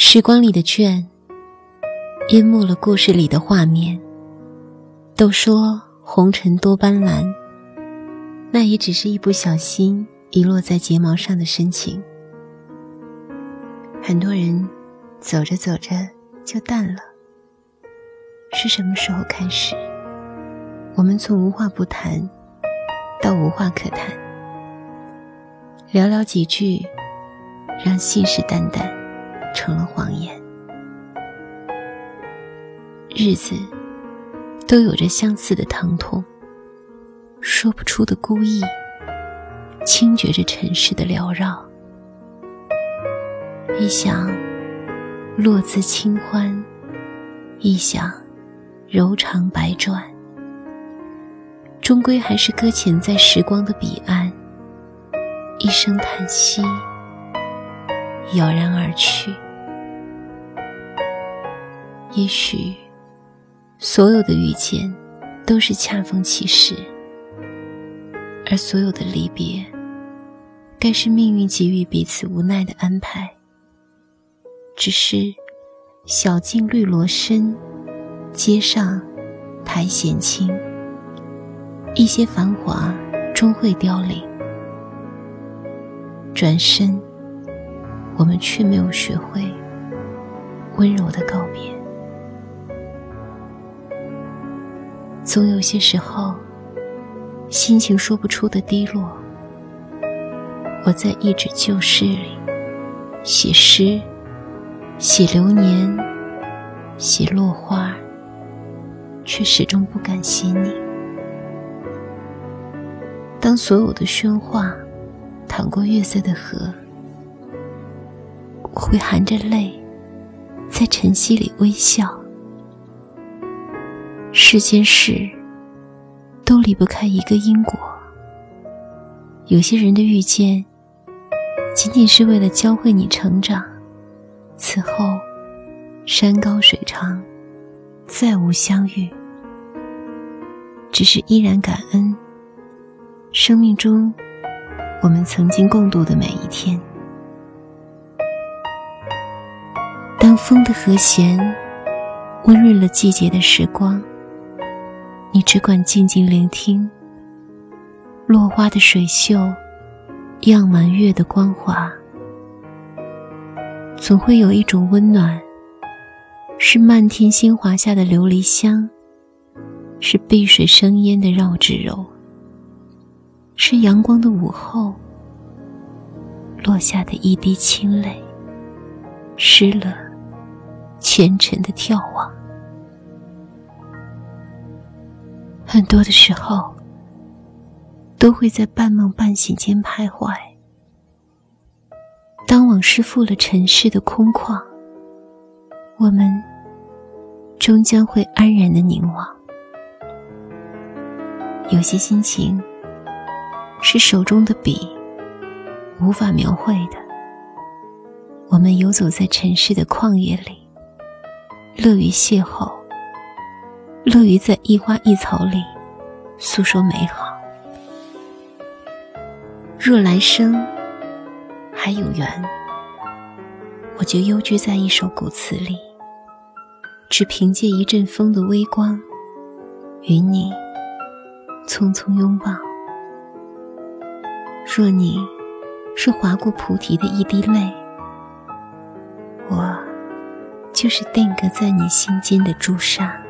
时光里的卷，淹没了故事里的画面。都说红尘多斑斓，那也只是一不小心遗落在睫毛上的深情。很多人走着走着就淡了。是什么时候开始，我们从无话不谈到无话可谈？寥寥几句，让信誓旦旦成了谎言。日子都有着相似的疼痛，说不出的孤意，轻绝着尘世的缭绕。一想落自清欢，一想柔肠百转，终归还是搁浅在时光的彼岸。一声叹息，杳然而去。也许，所有的遇见都是恰逢其时，而所有的离别，该是命运给予彼此无奈的安排。只是，小径绿萝深，街上苔藓青。一些繁华终会凋零。转身，我们却没有学会温柔的告别。总有些时候，心情说不出的低落。我在一纸旧诗里写诗，写流年，写落花，却始终不敢写你。当所有的喧哗。淌过月色的河，会含着泪，在晨曦里微笑。世间事，都离不开一个因果。有些人的遇见，仅仅是为了教会你成长，此后，山高水长，再无相遇。只是依然感恩，生命中。我们曾经共度的每一天。当风的和弦温润了季节的时光，你只管静静聆听。落花的水袖，漾满月的光华。总会有一种温暖，是漫天星华下的琉璃香，是碧水生烟的绕指柔。是阳光的午后，落下的一滴清泪，湿了虔诚的眺望。很多的时候，都会在半梦半醒间徘徊。当往事负了尘世的空旷，我们终将会安然的凝望。有些心情。是手中的笔无法描绘的。我们游走在尘世的旷野里，乐于邂逅，乐于在一花一草里诉说美好。若来生还有缘，我就幽居在一首古词里，只凭借一阵风的微光，与你匆匆拥抱。若你是划过菩提的一滴泪，就是定格在你心间的朱砂。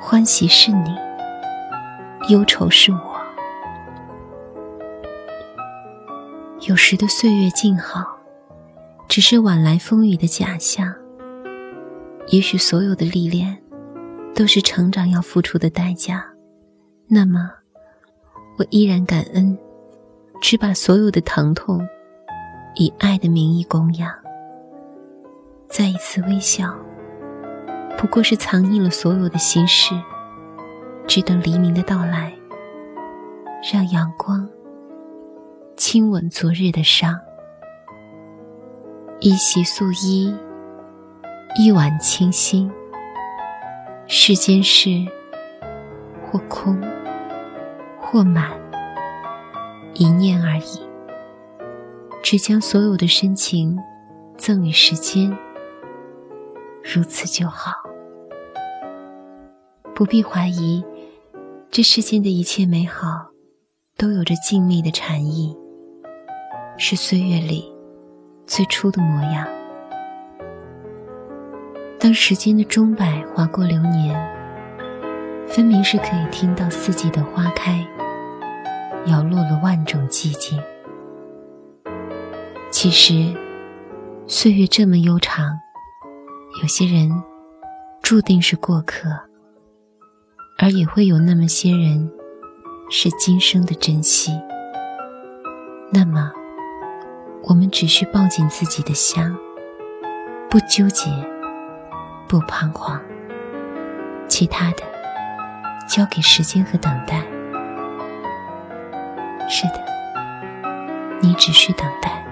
欢喜是你，忧愁是我。有时的岁月静好，只是晚来风雨的假象。也许所有的历练，都是成长要付出的代价。那么，我依然感恩。只把所有的疼痛，以爱的名义供养。再一次微笑，不过是藏匿了所有的心事，只等黎明的到来，让阳光亲吻昨日的伤。一袭素衣，一碗清心。世间事，或空，或满。一念而已，只将所有的深情赠予时间，如此就好。不必怀疑，这世间的一切美好，都有着静谧的禅意，是岁月里最初的模样。当时间的钟摆划过流年，分明是可以听到四季的花开，摇落了万种寂静。其实，岁月这么悠长，有些人注定是过客，而也会有那么些人是今生的珍惜。那么，我们只需抱紧自己的香，不纠结。不彷徨，其他的交给时间和等待。是的，你只需等待。